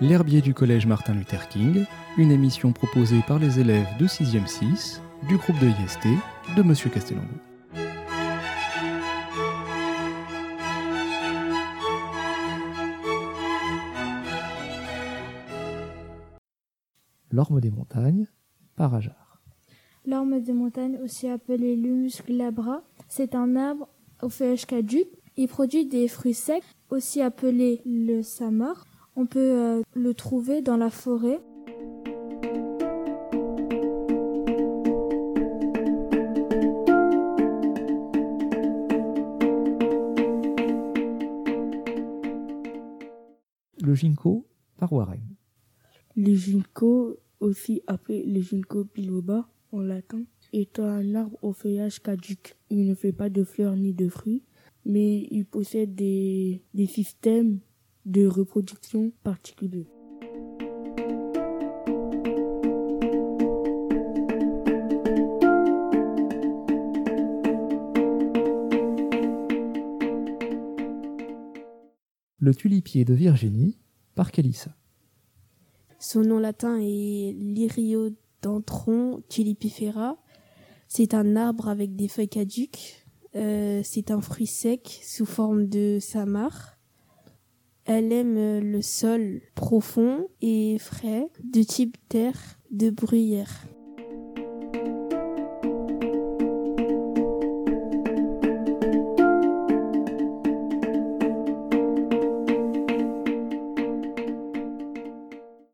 L'herbier du collège Martin Luther King, une émission proposée par les élèves de 6e 6 du groupe de IST de Monsieur Castellango. L'orme des montagnes, par Ajar. L'orme des montagnes, aussi appelé Lumus glabra, c'est un arbre au feuillage caduc. Il produit des fruits secs, aussi appelés le samar. On peut euh, le trouver dans la forêt. Le ginkgo, par Warren. Le ginkgo, aussi appelé le ginkgo biloba en latin, est un arbre au feuillage caduc. Il ne fait pas de fleurs ni de fruits, mais il possède des, des systèmes de reproduction particuliers. Le tulipier de Virginie, par Calissa. Son nom latin est Lyriodendron tulipifera. C'est un arbre avec des feuilles caduques. Euh, c'est un fruit sec sous forme de samar. Elle aime le sol profond et frais de type terre de bruyère.